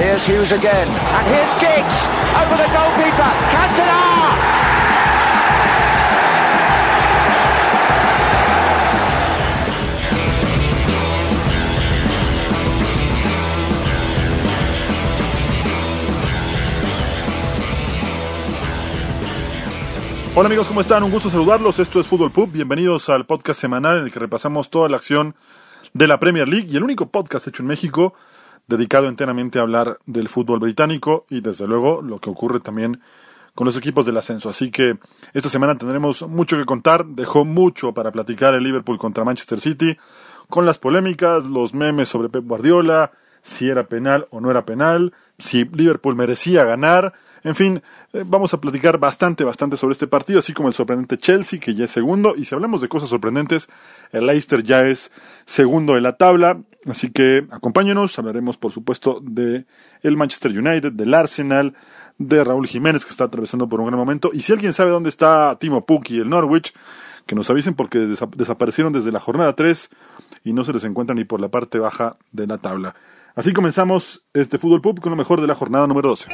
Here's Hughes again. And here's Giggs over the goalkeeper. Cantona! Hola amigos, ¿cómo están? Un gusto saludarlos. Esto es Fútbol Pub. Bienvenidos al podcast semanal en el que repasamos toda la acción de la Premier League y el único podcast hecho en México dedicado enteramente a hablar del fútbol británico y desde luego lo que ocurre también con los equipos del ascenso. Así que esta semana tendremos mucho que contar. Dejó mucho para platicar el Liverpool contra Manchester City, con las polémicas, los memes sobre Pep Guardiola, si era penal o no era penal, si Liverpool merecía ganar. En fin, eh, vamos a platicar bastante, bastante sobre este partido, así como el sorprendente Chelsea, que ya es segundo. Y si hablamos de cosas sorprendentes, el Leicester ya es segundo en la tabla. Así que acompáñenos, hablaremos por supuesto de el Manchester United, del Arsenal, de Raúl Jiménez, que está atravesando por un gran momento. Y si alguien sabe dónde está Timo Pukki y el Norwich, que nos avisen porque desaparecieron desde la jornada 3 y no se les encuentra ni por la parte baja de la tabla. Así comenzamos este Fútbol Pub con lo mejor de la jornada número 12.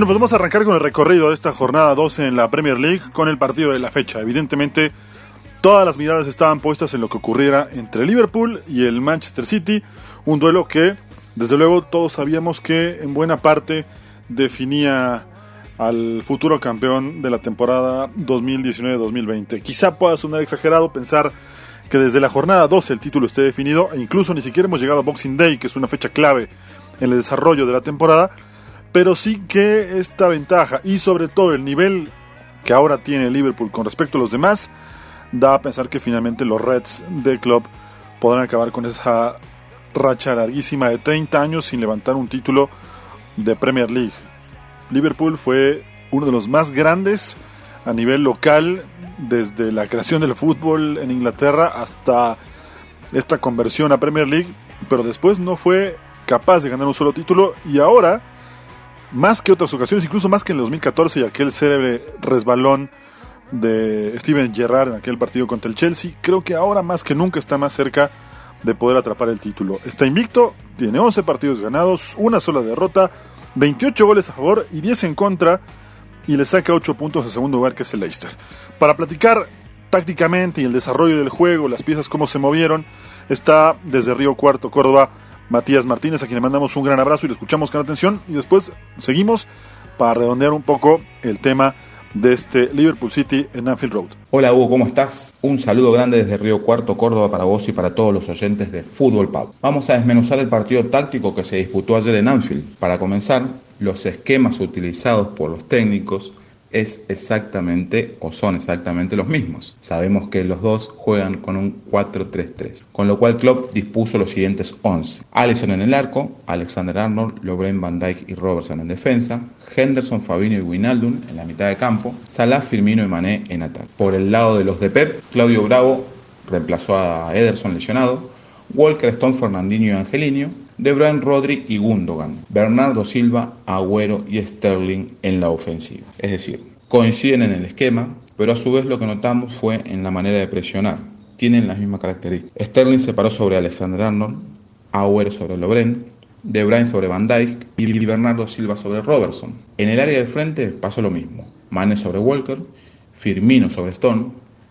Bueno, pues vamos a arrancar con el recorrido de esta jornada 12 en la Premier League con el partido de la fecha. Evidentemente, todas las miradas estaban puestas en lo que ocurriera entre Liverpool y el Manchester City, un duelo que, desde luego, todos sabíamos que en buena parte definía al futuro campeón de la temporada 2019-2020. Quizá pueda sonar exagerado pensar que desde la jornada 12 el título esté definido, e incluso ni siquiera hemos llegado a Boxing Day, que es una fecha clave en el desarrollo de la temporada, pero sí que esta ventaja y sobre todo el nivel que ahora tiene Liverpool con respecto a los demás da a pensar que finalmente los Reds del club podrán acabar con esa racha larguísima de 30 años sin levantar un título de Premier League. Liverpool fue uno de los más grandes a nivel local desde la creación del fútbol en Inglaterra hasta esta conversión a Premier League, pero después no fue capaz de ganar un solo título y ahora más que otras ocasiones, incluso más que en el 2014 y aquel célebre resbalón de Steven Gerrard en aquel partido contra el Chelsea, creo que ahora más que nunca está más cerca de poder atrapar el título. Está invicto, tiene 11 partidos ganados, una sola derrota, 28 goles a favor y 10 en contra y le saca 8 puntos al segundo lugar que es el Leicester. Para platicar tácticamente y el desarrollo del juego, las piezas cómo se movieron, está desde Río Cuarto, Córdoba, Matías Martínez, a quien le mandamos un gran abrazo y le escuchamos con atención. Y después seguimos para redondear un poco el tema de este Liverpool City en Anfield Road. Hola Hugo, ¿cómo estás? Un saludo grande desde Río Cuarto, Córdoba para vos y para todos los oyentes de Fútbol Pub. Vamos a desmenuzar el partido táctico que se disputó ayer en Anfield. Para comenzar, los esquemas utilizados por los técnicos, es exactamente o son exactamente los mismos. Sabemos que los dos juegan con un 4-3-3, con lo cual Klopp dispuso los siguientes 11. Allison en el arco, Alexander Arnold, Lovren Van Dijk y Robertson en defensa, Henderson, Fabinho y Wijnaldum en la mitad de campo, Salah, Firmino y Mané en ataque. Por el lado de los de Pep, Claudio Bravo reemplazó a Ederson lesionado, Walker, Stone, Fernandinho y Angelino, De Bruyne, Rodri y Gundogan, Bernardo Silva, Agüero y Sterling en la ofensiva. Es decir, coinciden en el esquema, pero a su vez lo que notamos fue en la manera de presionar. Tienen las mismas características. Sterling se paró sobre Alexander Arnold, Agüero sobre Lovren, De Bruyne sobre Van Dijk y Bernardo Silva sobre Robertson. En el área del frente pasó lo mismo. Mane sobre Walker, Firmino sobre Stone,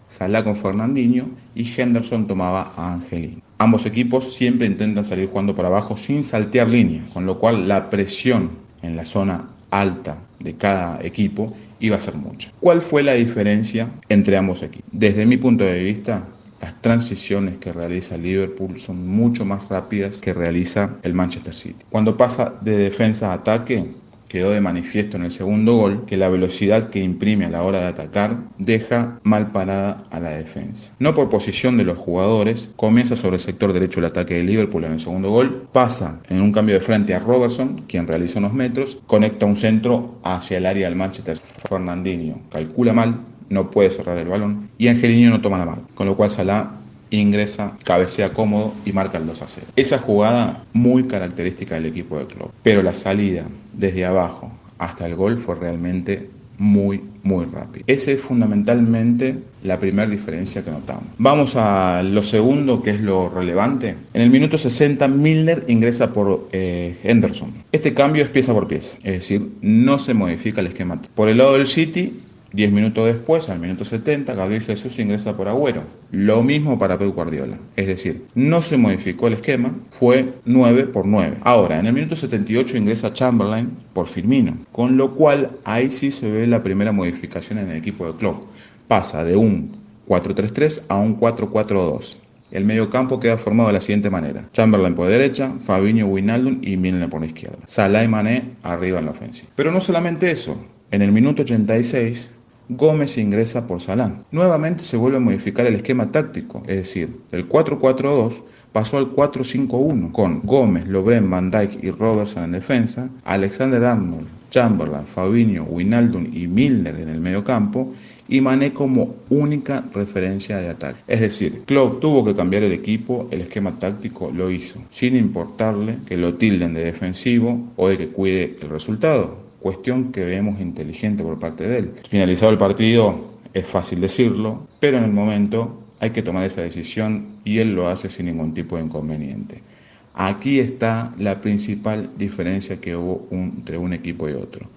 Salah con Fernandinho y Henderson tomaba a Angelino. Ambos equipos siempre intentan salir jugando por abajo sin saltear líneas, con lo cual la presión en la zona alta de cada equipo iba a ser mucha. ¿Cuál fue la diferencia entre ambos equipos? Desde mi punto de vista, las transiciones que realiza Liverpool son mucho más rápidas que realiza el Manchester City. Cuando pasa de defensa a ataque, quedó de manifiesto en el segundo gol que la velocidad que imprime a la hora de atacar deja mal parada a la defensa. No por posición de los jugadores, comienza sobre el sector derecho el ataque de Liverpool en el segundo gol, pasa en un cambio de frente a Robertson, quien realiza unos metros, conecta un centro hacia el área del Manchester. Fernandinho calcula mal, no puede cerrar el balón y Angelino no toma la marca, con lo cual Salah ingresa, cabecea cómodo y marca el 2 a 0. Esa jugada muy característica del equipo de club, pero la salida desde abajo hasta el gol fue realmente muy, muy rápido. Esa es fundamentalmente la primera diferencia que notamos. Vamos a lo segundo, que es lo relevante. En el minuto 60, Milner ingresa por eh, Henderson. Este cambio es pieza por pieza, es decir, no se modifica el esquema. Por el lado del City, 10 minutos después, al minuto 70, Gabriel Jesús ingresa por Agüero. Lo mismo para Pep Guardiola. Es decir, no se modificó el esquema, fue 9 por 9. Ahora, en el minuto 78 ingresa Chamberlain por Firmino, con lo cual ahí sí se ve la primera modificación en el equipo de Klopp. Pasa de un 4-3-3 a un 4-4-2. El medio campo queda formado de la siguiente manera. Chamberlain por derecha, Fabinho, Wijnaldum y Milner por la izquierda. Salah y Mané arriba en la ofensiva. Pero no solamente eso. En el minuto 86, Gómez ingresa por Salán. Nuevamente se vuelve a modificar el esquema táctico, es decir, el 4-4-2 pasó al 4-5-1 con Gómez, Lobren, Van Dijk y Robertson en defensa, Alexander Arnold, Chamberlain, Fabinho, Wijnaldum y Milner en el medio campo y Mané como única referencia de ataque. Es decir, Klopp tuvo que cambiar el equipo, el esquema táctico lo hizo, sin importarle que lo tilden de defensivo o de que cuide el resultado cuestión que vemos inteligente por parte de él. Finalizado el partido, es fácil decirlo, pero en el momento hay que tomar esa decisión y él lo hace sin ningún tipo de inconveniente. Aquí está la principal diferencia que hubo entre un equipo y otro.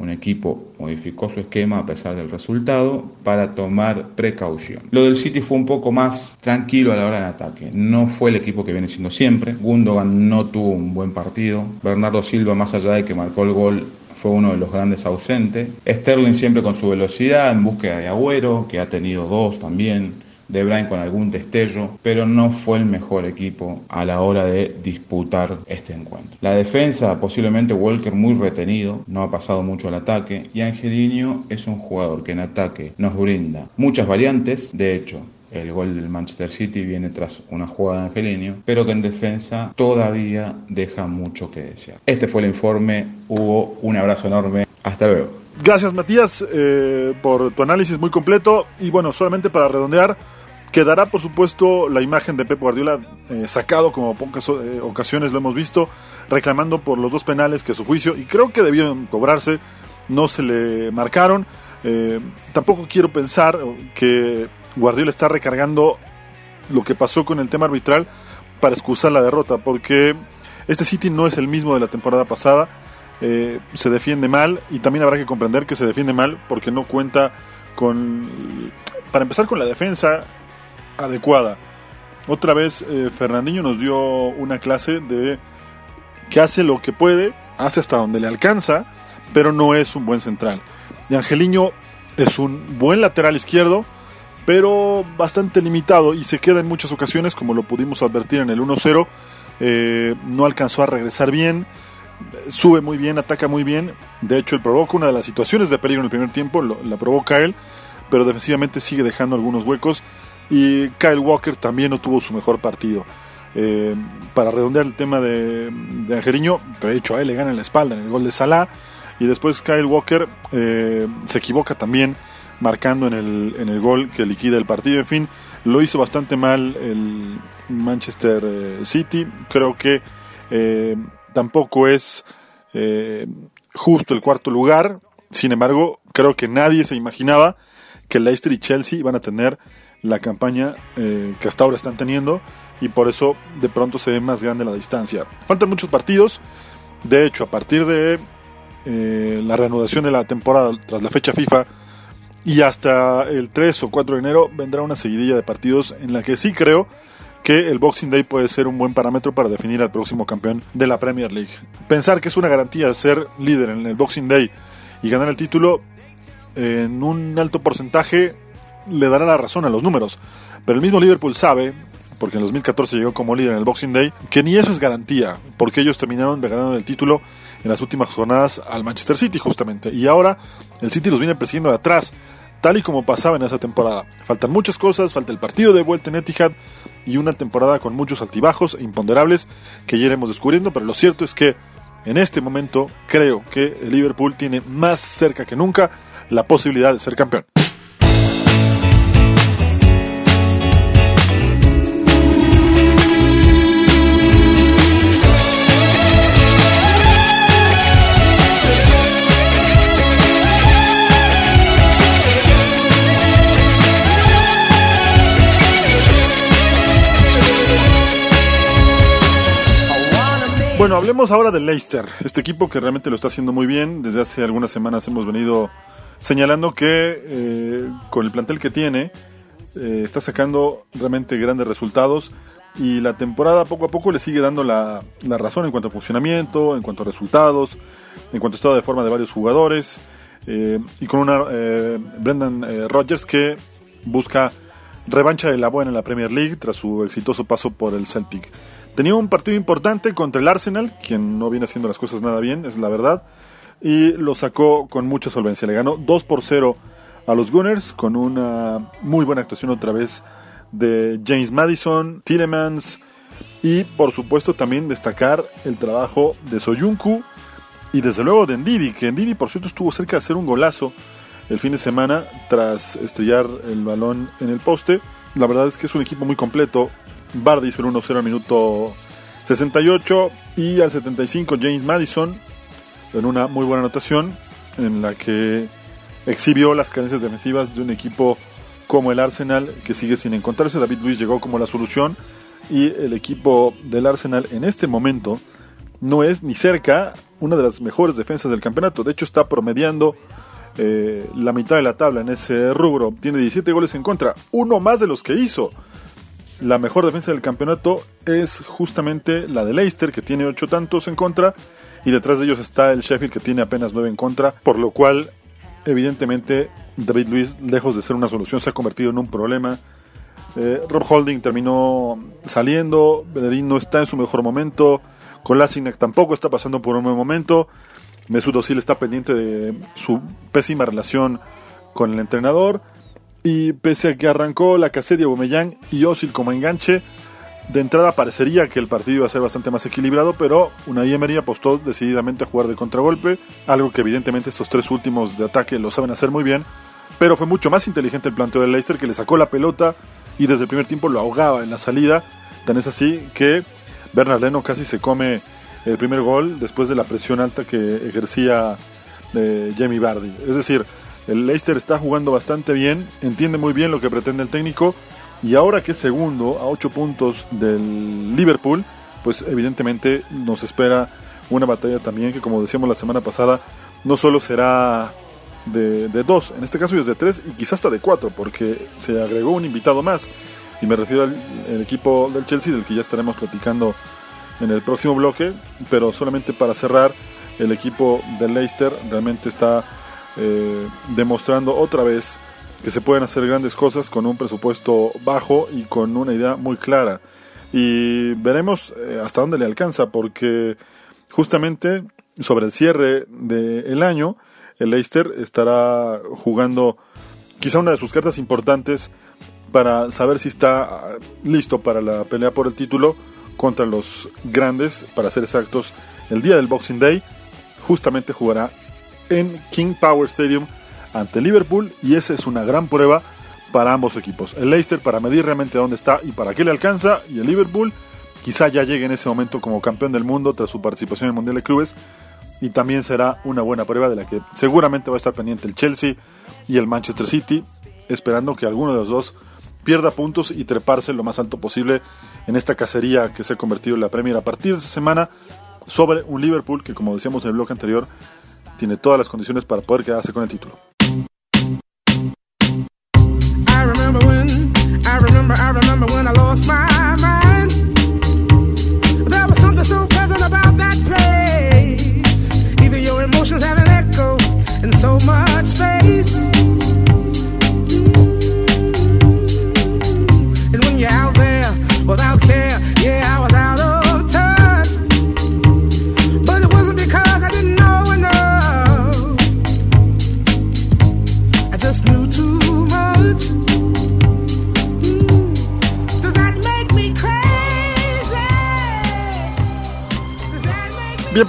Un equipo modificó su esquema a pesar del resultado para tomar precaución. Lo del City fue un poco más tranquilo a la hora del ataque. No fue el equipo que viene siendo siempre. Gundogan no tuvo un buen partido. Bernardo Silva, más allá de que marcó el gol, fue uno de los grandes ausentes. Sterling siempre con su velocidad en búsqueda de Agüero, que ha tenido dos también. De Bruyne con algún destello, pero no fue el mejor equipo a la hora de disputar este encuentro. La defensa, posiblemente Walker muy retenido, no ha pasado mucho al ataque, y Angelino es un jugador que en ataque nos brinda muchas variantes, de hecho, el gol del Manchester City viene tras una jugada de Angelino, pero que en defensa todavía deja mucho que desear. Este fue el informe, Hugo, un abrazo enorme, hasta luego. Gracias Matías eh, por tu análisis muy completo y bueno, solamente para redondear, quedará por supuesto la imagen de Pep Guardiola eh, sacado como pocas eh, ocasiones lo hemos visto, reclamando por los dos penales que su juicio, y creo que debieron cobrarse, no se le marcaron. tampoco quiero pensar que Guardiola está recargando lo que pasó con el tema arbitral para excusar la derrota, porque este City no es el mismo de la temporada pasada, eh, se defiende mal y también habrá que comprender que se defiende mal porque no cuenta con, para empezar con la defensa adecuada. Otra vez eh, Fernandinho nos dio una clase de que hace lo que puede, hace hasta donde le alcanza, pero no es un buen central. Y Angeliño es un buen lateral izquierdo, pero bastante limitado y se queda en muchas ocasiones, como lo pudimos advertir en el 1-0. Eh, no alcanzó a regresar bien, sube muy bien, ataca muy bien. De hecho, él provoca una de las situaciones de peligro en el primer tiempo, la provoca él, pero defensivamente sigue dejando algunos huecos. Y Kyle Walker también no tuvo su mejor partido. Eh, para redondear el tema de, de de hecho a él le gana en la espalda en el gol de Salah. Y después Kyle Walker eh, se equivoca también marcando en el, en el gol que liquida el partido. En fin, lo hizo bastante mal el Manchester eh, City. Creo que eh, tampoco es justo el cuarto lugar. Sin embargo, creo que nadie se imaginaba que Leicester y Chelsea iban a tener la campaña que hasta ahora están teniendo y por eso de pronto se ve más grande la distancia. Faltan muchos partidos. De hecho, a partir de la reanudación de la temporada tras la fecha FIFA, y hasta el 3 o 4 de enero vendrá una seguidilla de partidos en la que sí creo que el Boxing Day puede ser un buen parámetro para definir al próximo campeón de la Premier League. Pensar que es una garantía ser líder en el Boxing Day y ganar el título en un alto porcentaje le dará la razón a los números. Pero el mismo Liverpool sabe, porque en 2014 llegó como líder en el Boxing Day, que ni eso es garantía, porque ellos terminaron ganando el título en las últimas jornadas al Manchester City justamente. Y ahora el City los viene persiguiendo de atrás, tal y como pasaba en esa temporada. Faltan muchas cosas, falta el partido de vuelta en Etihad y una temporada con muchos altibajos e imponderables que ya iremos descubriendo, pero lo cierto es que en este momento creo que el Liverpool tiene más cerca que nunca la posibilidad de ser campeón. Hablemos ahora del Leicester, este equipo que realmente lo está haciendo muy bien. Desde hace algunas semanas hemos venido señalando que eh, con el plantel que tiene eh, está sacando realmente grandes resultados y la temporada poco a poco le sigue dando la, razón en cuanto a funcionamiento, en cuanto a resultados, en cuanto a estado de forma de varios jugadores eh, y con una Brendan Rodgers que busca revancha de la buena en la Premier League tras su exitoso paso por el Celtic. Tenía un partido importante contra el Arsenal, quien no viene haciendo las cosas nada bien, es la verdad, y lo sacó con mucha solvencia. Le ganó 2 por 0 a los Gunners con una muy buena actuación otra vez de James Madison, Tillemans y por supuesto también destacar el trabajo de Soyuncu y desde luego de Ndidi, que Ndidi por cierto estuvo cerca de hacer un golazo el fin de semana tras estrellar el balón en el poste. La verdad es que es un equipo muy completo, Bardi hizo el 1-0 al minuto 68 y al 75 James Madison en una muy buena anotación en la que exhibió las carencias defensivas de un equipo como el Arsenal que sigue sin encontrarse. David Luis llegó como la solución y el equipo del Arsenal en este momento no es ni cerca una de las mejores defensas del campeonato. De hecho está promediando eh, la mitad de la tabla en ese rubro. Tiene 17 goles en contra, uno más de los que hizo la mejor defensa del campeonato es justamente la de Leicester, que tiene ocho tantos en contra, y detrás de ellos está el Sheffield, que tiene apenas nueve en contra, por lo cual, evidentemente, David Luis, lejos de ser una solución, se ha convertido en un problema. Eh, Rob Holding terminó saliendo, Bederín no está en su mejor momento, Kolasinac tampoco está pasando por un buen momento, Mesut Özil está pendiente de su pésima relación con el entrenador, y pese a que arrancó la casedia Aubameyang y Osil como enganche, de entrada parecería que el partido iba a ser bastante más equilibrado, pero una Emery apostó decididamente a jugar de contragolpe, algo que evidentemente estos tres últimos de ataque lo saben hacer muy bien, pero fue mucho más inteligente el planteo de Leicester que le sacó la pelota y desde el primer tiempo lo ahogaba en la salida, tan es así que Bernard Leno casi se come el primer gol después de la presión alta que ejercía eh, Jamie Vardy. Es decir, el Leicester está jugando bastante bien, entiende muy bien lo que pretende el técnico y ahora que es segundo a 8 puntos del Liverpool, pues evidentemente nos espera una batalla también que como decíamos la semana pasada, no solo será de, dos, en este caso es de tres y quizás hasta de cuatro, porque se agregó un invitado más. Y me refiero al equipo del Chelsea, del que ya estaremos platicando en el próximo bloque, pero solamente para cerrar, el equipo del Leicester realmente está eh, demostrando otra vez que se pueden hacer grandes cosas con un presupuesto bajo y con una idea muy clara. Y veremos eh, hasta dónde le alcanza, porque justamente sobre el cierre del año, el Leicester estará jugando quizá una de sus cartas importantes para saber si está listo para la pelea por el título contra los grandes, para ser exactos, el día del Boxing Day, justamente jugará en King Power Stadium ante Liverpool y esa es una gran prueba para ambos equipos. El Leicester para medir realmente dónde está y para qué le alcanza y el Liverpool quizá ya llegue en ese momento como campeón del mundo tras su participación en el Mundial de Clubes y también será una buena prueba de la que seguramente va a estar pendiente el Chelsea y el Manchester City esperando que alguno de los dos pierda puntos y treparse lo más alto posible en esta cacería que se ha convertido en la Premier a partir de esta semana sobre un Liverpool que como decíamos en el bloque anterior tiene todas las condiciones para poder quedarse con el título.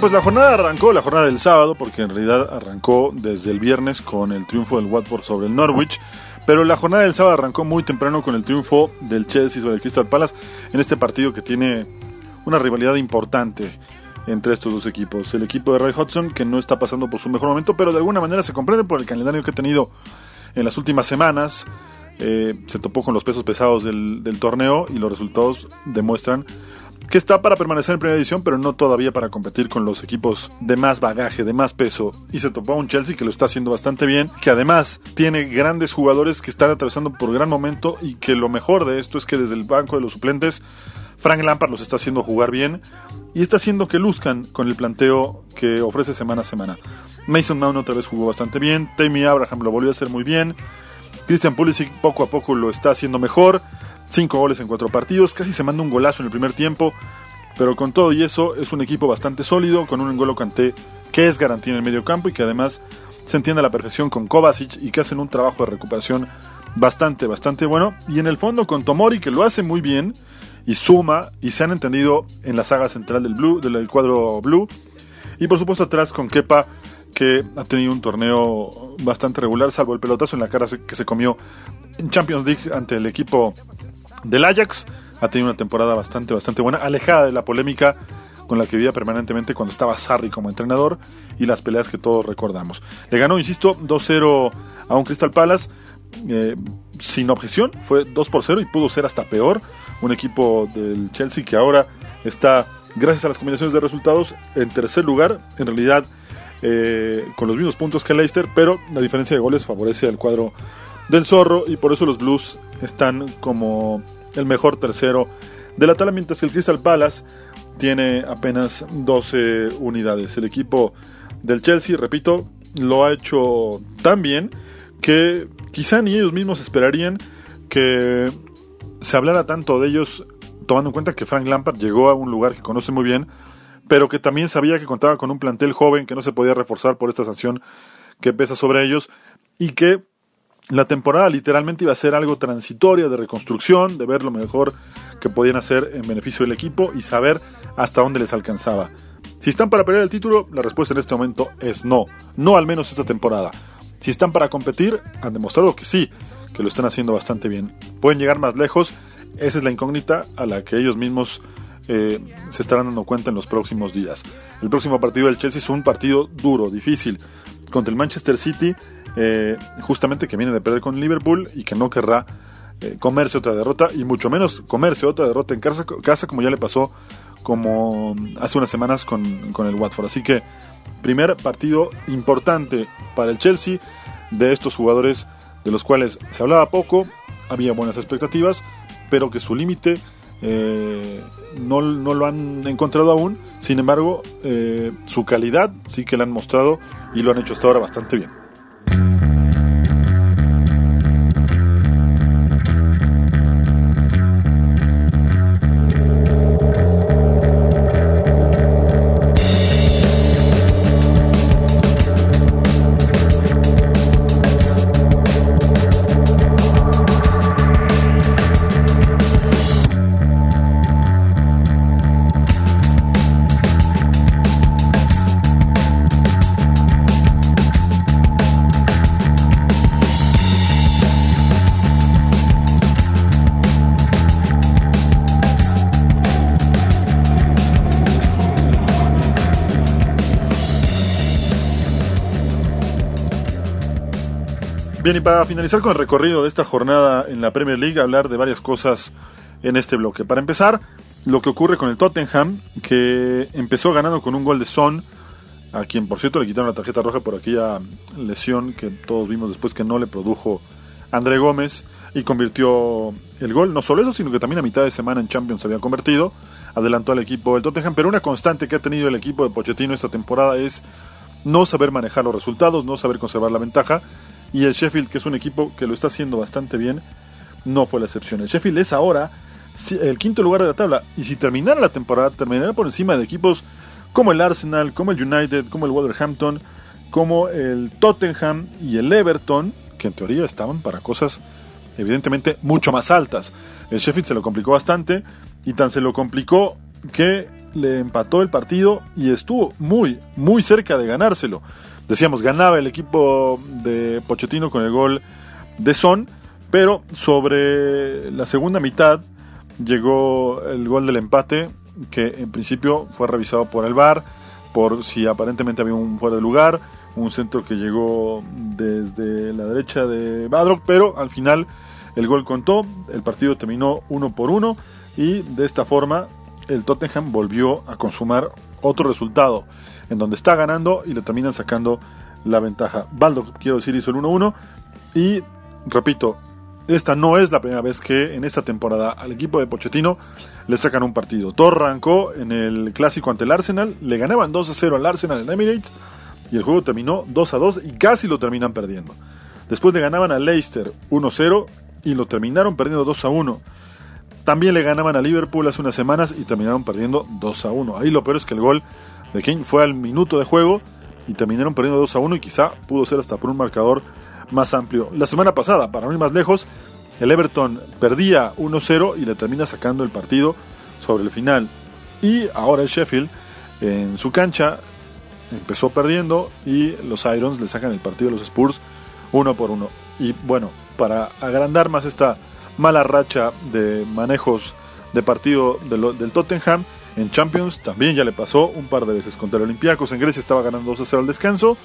Pues la jornada arrancó, la jornada del sábado, porque en realidad arrancó desde el viernes con el triunfo del Watford sobre el Norwich. Pero la jornada del sábado arrancó muy temprano con el triunfo del Chelsea sobre el Crystal Palace en este partido que tiene una rivalidad importante entre estos dos equipos. El equipo de Ray Hudson, que no está pasando por su mejor momento, pero de alguna manera se comprende por el calendario que ha tenido en las últimas semanas. Eh, se topó con los pesos pesados del, del torneo y los resultados demuestran que está para permanecer en primera división, pero no todavía para competir con los equipos de más bagaje, de más peso. Y se topó a un Chelsea que lo está haciendo bastante bien, que además tiene grandes jugadores que están atravesando por gran momento y que lo mejor de esto es que desde el banco de los suplentes, Frank Lampard los está haciendo jugar bien y está haciendo que luzcan con el planteo que ofrece semana a semana. Mason Mount otra vez jugó bastante bien, Tammy Abraham lo volvió a hacer muy bien, Christian Pulisic poco a poco lo está haciendo mejor. Cinco goles en cuatro partidos, casi se manda un golazo en el primer tiempo, pero con todo y eso es un equipo bastante sólido, con un Engolo Kanté que es garantía en el medio campo y que además se entiende a la perfección con Kovacic y que hacen un trabajo de recuperación bastante, bastante bueno. Y en el fondo con Tomori que lo hace muy bien y suma y se han entendido en la saga central del, blue, del cuadro blue. Y por supuesto atrás con Kepa que ha tenido un torneo bastante regular, salvo el pelotazo en la cara que se comió en Champions League ante el equipo del Ajax. Ha tenido una temporada bastante, bastante buena, alejada de la polémica con la que vivía permanentemente cuando estaba Sarri como entrenador y las peleas que todos recordamos. Le ganó, insisto, 2-0 a un Crystal Palace. Eh, sin objeción, fue 2 por 0 y pudo ser hasta peor. Un equipo del Chelsea que ahora está, gracias a las combinaciones de resultados, en tercer lugar. En realidad, eh, con los mismos puntos que Leicester, pero la diferencia de goles favorece al cuadro del Zorro y por eso los Blues están como el mejor tercero de la tabla, mientras que el Crystal Palace tiene apenas 12 unidades. El equipo del Chelsea, repito, lo ha hecho tan bien que quizá ni ellos mismos esperarían que se hablara tanto de ellos, tomando en cuenta que Frank Lampard llegó a un lugar que conoce muy bien, pero que también sabía que contaba con un plantel joven que no se podía reforzar por esta sanción que pesa sobre ellos y que la temporada literalmente iba a ser algo transitoria de reconstrucción, de ver lo mejor que podían hacer en beneficio del equipo y saber hasta dónde les alcanzaba. Si están para pelear el título, la respuesta en este momento es no, no al menos esta temporada. Si están para competir, han demostrado que sí, que lo están haciendo bastante bien. Pueden llegar más lejos, esa es la incógnita a la que ellos mismos eh, se estarán dando cuenta en los próximos días. El próximo partido del Chelsea es un partido duro, difícil, contra el Manchester City eh, justamente que viene de perder con Liverpool y que no querrá eh, comerse otra derrota y mucho menos comerse otra derrota en casa, casa como ya le pasó como hace unas semanas con, con el Watford. Así que primer partido importante para el Chelsea de estos jugadores de los cuales se hablaba poco, había buenas expectativas, pero que su límite eh, no, no, lo han encontrado aún. Sin embargo, su calidad sí que la han mostrado y lo han hecho hasta ahora bastante bien. Bien, y para finalizar con el recorrido de esta jornada en la Premier League, hablar de varias cosas en este bloque. Para empezar, lo que ocurre con el Tottenham, que empezó ganando con un gol de Son, a quien por cierto le quitaron la tarjeta roja por aquella lesión que todos vimos después que no le produjo André Gómez y convirtió el gol. No solo eso, sino que también a mitad de semana en Champions se había convertido. Adelantó al equipo del Tottenham, pero una constante que ha tenido el equipo de Pochettino esta temporada es no saber manejar los resultados, no saber conservar la ventaja y el Sheffield, que es un equipo que lo está haciendo bastante bien, no fue la excepción. El Sheffield es ahora el quinto lugar de la tabla. Y si terminara la temporada, terminará por encima de equipos como el Arsenal, como el United, como el Wolverhampton, como el Tottenham y el Everton, que en teoría estaban para cosas evidentemente mucho más altas. El Sheffield se lo complicó bastante y tan se lo complicó que le empató el partido y estuvo muy, muy cerca de ganárselo. Decíamos, ganaba el equipo de Pochettino con el gol de Son, pero sobre la segunda mitad llegó el gol del empate, que en principio fue revisado por el VAR, por si aparentemente había un fuera de lugar, un centro que llegó desde la derecha de Badrock, pero al final el gol contó, el partido terminó uno por uno y de esta forma el Tottenham volvió a consumar otro resultado en donde está ganando y le terminan sacando la ventaja. Baldo, quiero decir, hizo el 1-1 y repito, esta no es la primera vez que en esta temporada al equipo de Pochettino le sacan un partido. Todo arrancó en el clásico ante el Arsenal, le ganaban 2-0 al Arsenal en Emirates y el juego terminó 2-2 y casi lo terminan perdiendo. Después le ganaban al Leicester 1-0 y lo terminaron perdiendo 2-1. También le ganaban a Liverpool hace unas semanas y terminaron perdiendo 2 a 1. Ahí lo peor es que el gol de Kane fue al minuto de juego y terminaron perdiendo 2 a 1 y quizá pudo ser hasta por un marcador más amplio. La semana pasada, para no ir más lejos, el Everton perdía 1-0 y le termina sacando el partido sobre el final. Y ahora el Sheffield en su cancha empezó perdiendo y los Irons le sacan el partido a los Spurs uno por uno. Y bueno, para agrandar más esta mala racha de manejos de partido del Tottenham. En Champions también ya le pasó un par de veces contra el Olympiacos. En Grecia estaba ganando 2 a 0 al descanso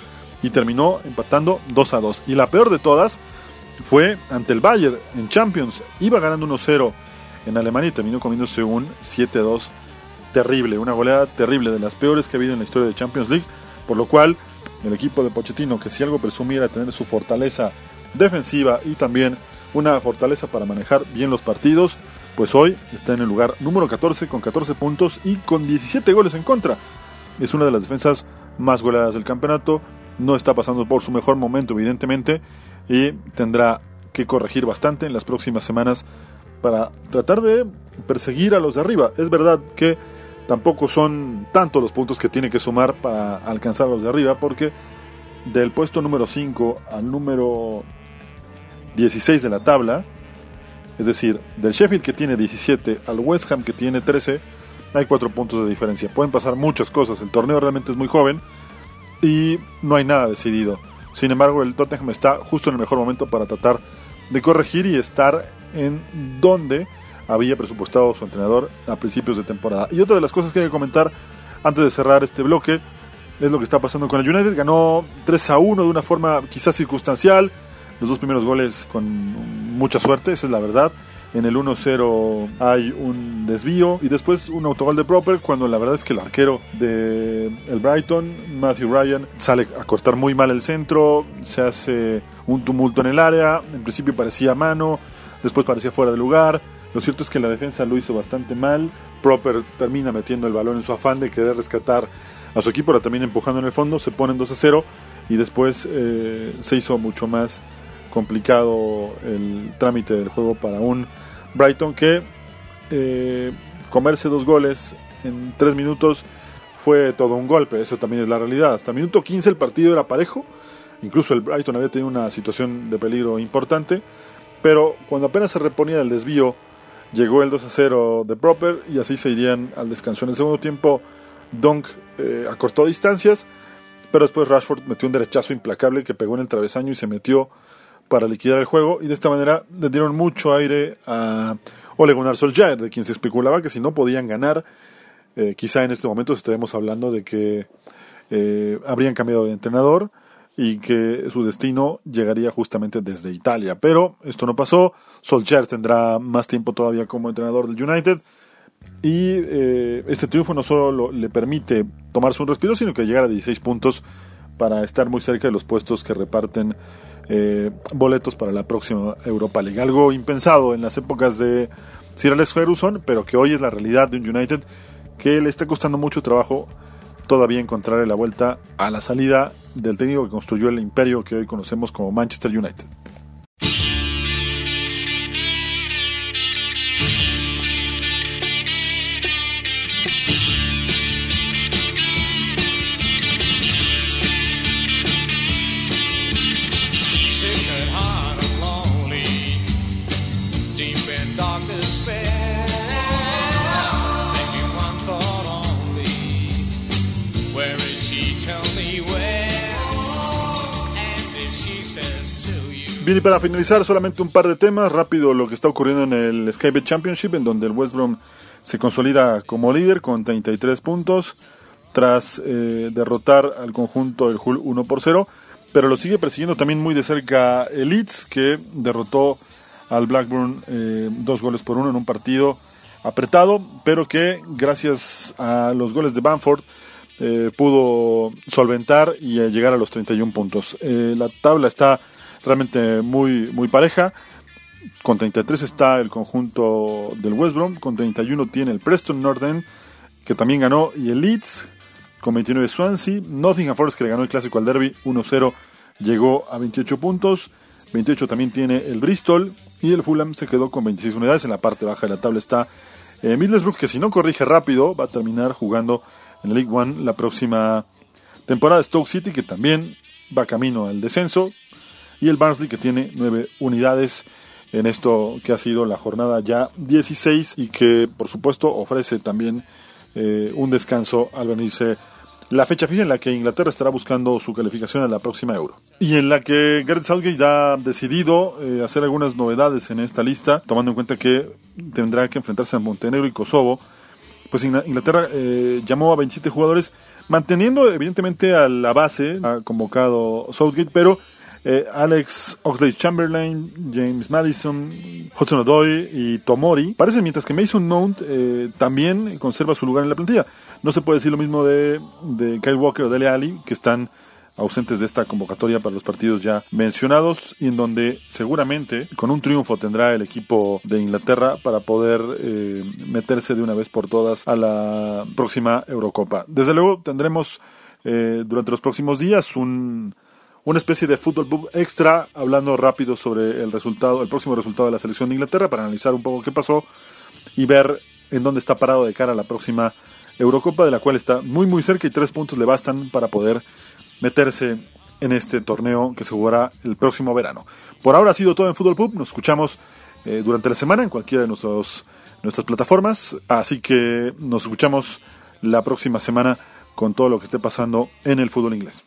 y terminó empatando 2 a 2. Y la peor de todas fue ante el Bayern en Champions. Iba ganando 1 0 en Alemania y terminó comiéndose un 7 2 terrible. Una goleada terrible, de las peores que ha habido en la historia de Champions League. Por lo cual el equipo de Pochettino, que si algo presumiera tener su fortaleza defensiva y también una fortaleza para manejar bien los partidos, pues hoy está en el lugar número 14 con 14 puntos y con 17 goles en contra. Es una de las defensas más goleadas del campeonato, no está pasando por su mejor momento evidentemente y tendrá que corregir bastante en las próximas semanas para tratar de perseguir a los de arriba. Es verdad que tampoco son tantos los puntos que tiene que sumar para alcanzar a los de arriba porque del puesto número 5 al número 16 de la tabla, es decir, del Sheffield que tiene 17 al West Ham que tiene 13, hay 4 puntos de diferencia. Pueden pasar muchas cosas, el torneo realmente es muy joven y no hay nada decidido. Sin embargo, el Tottenham está justo en el mejor momento para tratar de corregir y estar en donde había presupuestado su entrenador a principios de temporada. Y otra de las cosas que hay que comentar antes de cerrar este bloque es lo que está pasando con el United. Ganó 3 a 1 de una forma quizás circunstancial los dos primeros goles con mucha suerte, esa es la verdad. En el 1-0 hay un desvío y después un autogol de Proper cuando la verdad es que el arquero de el Brighton, Matthew Ryan, sale a cortar muy mal el centro, se hace un tumulto en el área, en principio parecía mano, después parecía fuera de lugar. Lo cierto es que la defensa lo hizo bastante mal. Proper termina metiendo el balón en su afán de querer rescatar a su equipo, la termina empujando en el fondo, se ponen 2 0 y después eh, se hizo mucho más complicado el trámite del juego para un Brighton que eh, comerse dos goles en tres minutos fue todo un golpe, eso también es la realidad. Hasta el minuto 15 el partido era parejo, incluso el Brighton había tenido una situación de peligro importante, pero cuando apenas se reponía del desvío, llegó el 2 a 0 de Proper y así se irían al descanso. En el segundo tiempo, Dunk eh, acortó distancias, pero después Rashford metió un derechazo implacable que pegó en el travesaño y se metió para liquidar el juego y de esta manera le dieron mucho aire a Ole Gunnar de quien se especulaba que si no podían ganar, eh, quizá en este momento estaremos hablando de que eh, habrían cambiado de entrenador y que su destino llegaría justamente desde Italia. Pero esto no pasó, Solskjaer tendrá más tiempo todavía como entrenador del United y eh, este triunfo no solo le permite tomarse un respiro, sino que llegar a 16 puntos para estar muy cerca de los puestos que reparten eh, boletos para la próxima Europa League. Algo impensado en las épocas de Sir Alex Ferguson, pero que hoy es la realidad de un United que le está costando mucho trabajo todavía encontrar la vuelta a la salida del técnico que construyó el imperio que hoy conocemos como Manchester United. Bien, y para finalizar, solamente un par de temas. Rápido lo que está ocurriendo en el Skybet Championship, en donde el West Brom se consolida como líder con 33 puntos tras eh, derrotar al conjunto del Hull 1 por 0. Pero lo sigue persiguiendo también muy de cerca el Leeds, que derrotó al Blackburn eh, dos goles por uno en un partido apretado, pero que gracias a los goles de Bamford eh, pudo solventar y llegar a los 31 puntos. la tabla está realmente muy, muy pareja. Con 33 está el conjunto del West Brom, con 31 tiene el Preston Northern, que también ganó, y el Leeds, con 29 Swansea, Nottingham Forest, que le ganó el clásico al Derby 1-0, llegó a 28 puntos, 28 también tiene el Bristol, y el Fulham se quedó con 26 unidades, en la parte baja de la tabla está eh, Middlesbrough, que si no corrige rápido, va a terminar jugando en la League One la próxima temporada. Stoke City, que también va camino al descenso, y el Barnsley que tiene nueve unidades en esto que ha sido la jornada ya 16 y que por supuesto ofrece también eh, un descanso al venirse la fecha fija en la que Inglaterra estará buscando su calificación a la próxima Euro. Y en la que Gareth Southgate ha decidido eh, hacer algunas novedades en esta lista, tomando en cuenta que tendrá que enfrentarse a Montenegro y Kosovo. Pues Inglaterra eh, llamó a 27 jugadores, manteniendo evidentemente a la base, ha convocado Southgate, pero eh, Alex Oxley Chamberlain, James Madison, Hudson Odoi y Tomori parecen mientras que Mason Mount eh, también conserva su lugar en la plantilla. No se puede decir lo mismo de, de Kyle Walker o Dele Ali, que están ausentes de esta convocatoria para los partidos ya mencionados y en donde seguramente con un triunfo tendrá el equipo de Inglaterra para poder eh, meterse de una vez por todas a la próxima Eurocopa. Desde luego tendremos durante los próximos días un una especie de fútbol extra, hablando rápido sobre el resultado, el próximo resultado de la selección de Inglaterra, para analizar un poco qué pasó y ver en dónde está parado de cara a la próxima Eurocopa, de la cual está muy muy cerca y tres puntos le bastan para poder meterse en este torneo que se jugará el próximo verano. Por ahora ha sido todo en Fútbol Pub, nos escuchamos eh, durante la semana en cualquiera de nuestros, nuestras plataformas, así que nos escuchamos la próxima semana con todo lo que esté pasando en el fútbol inglés.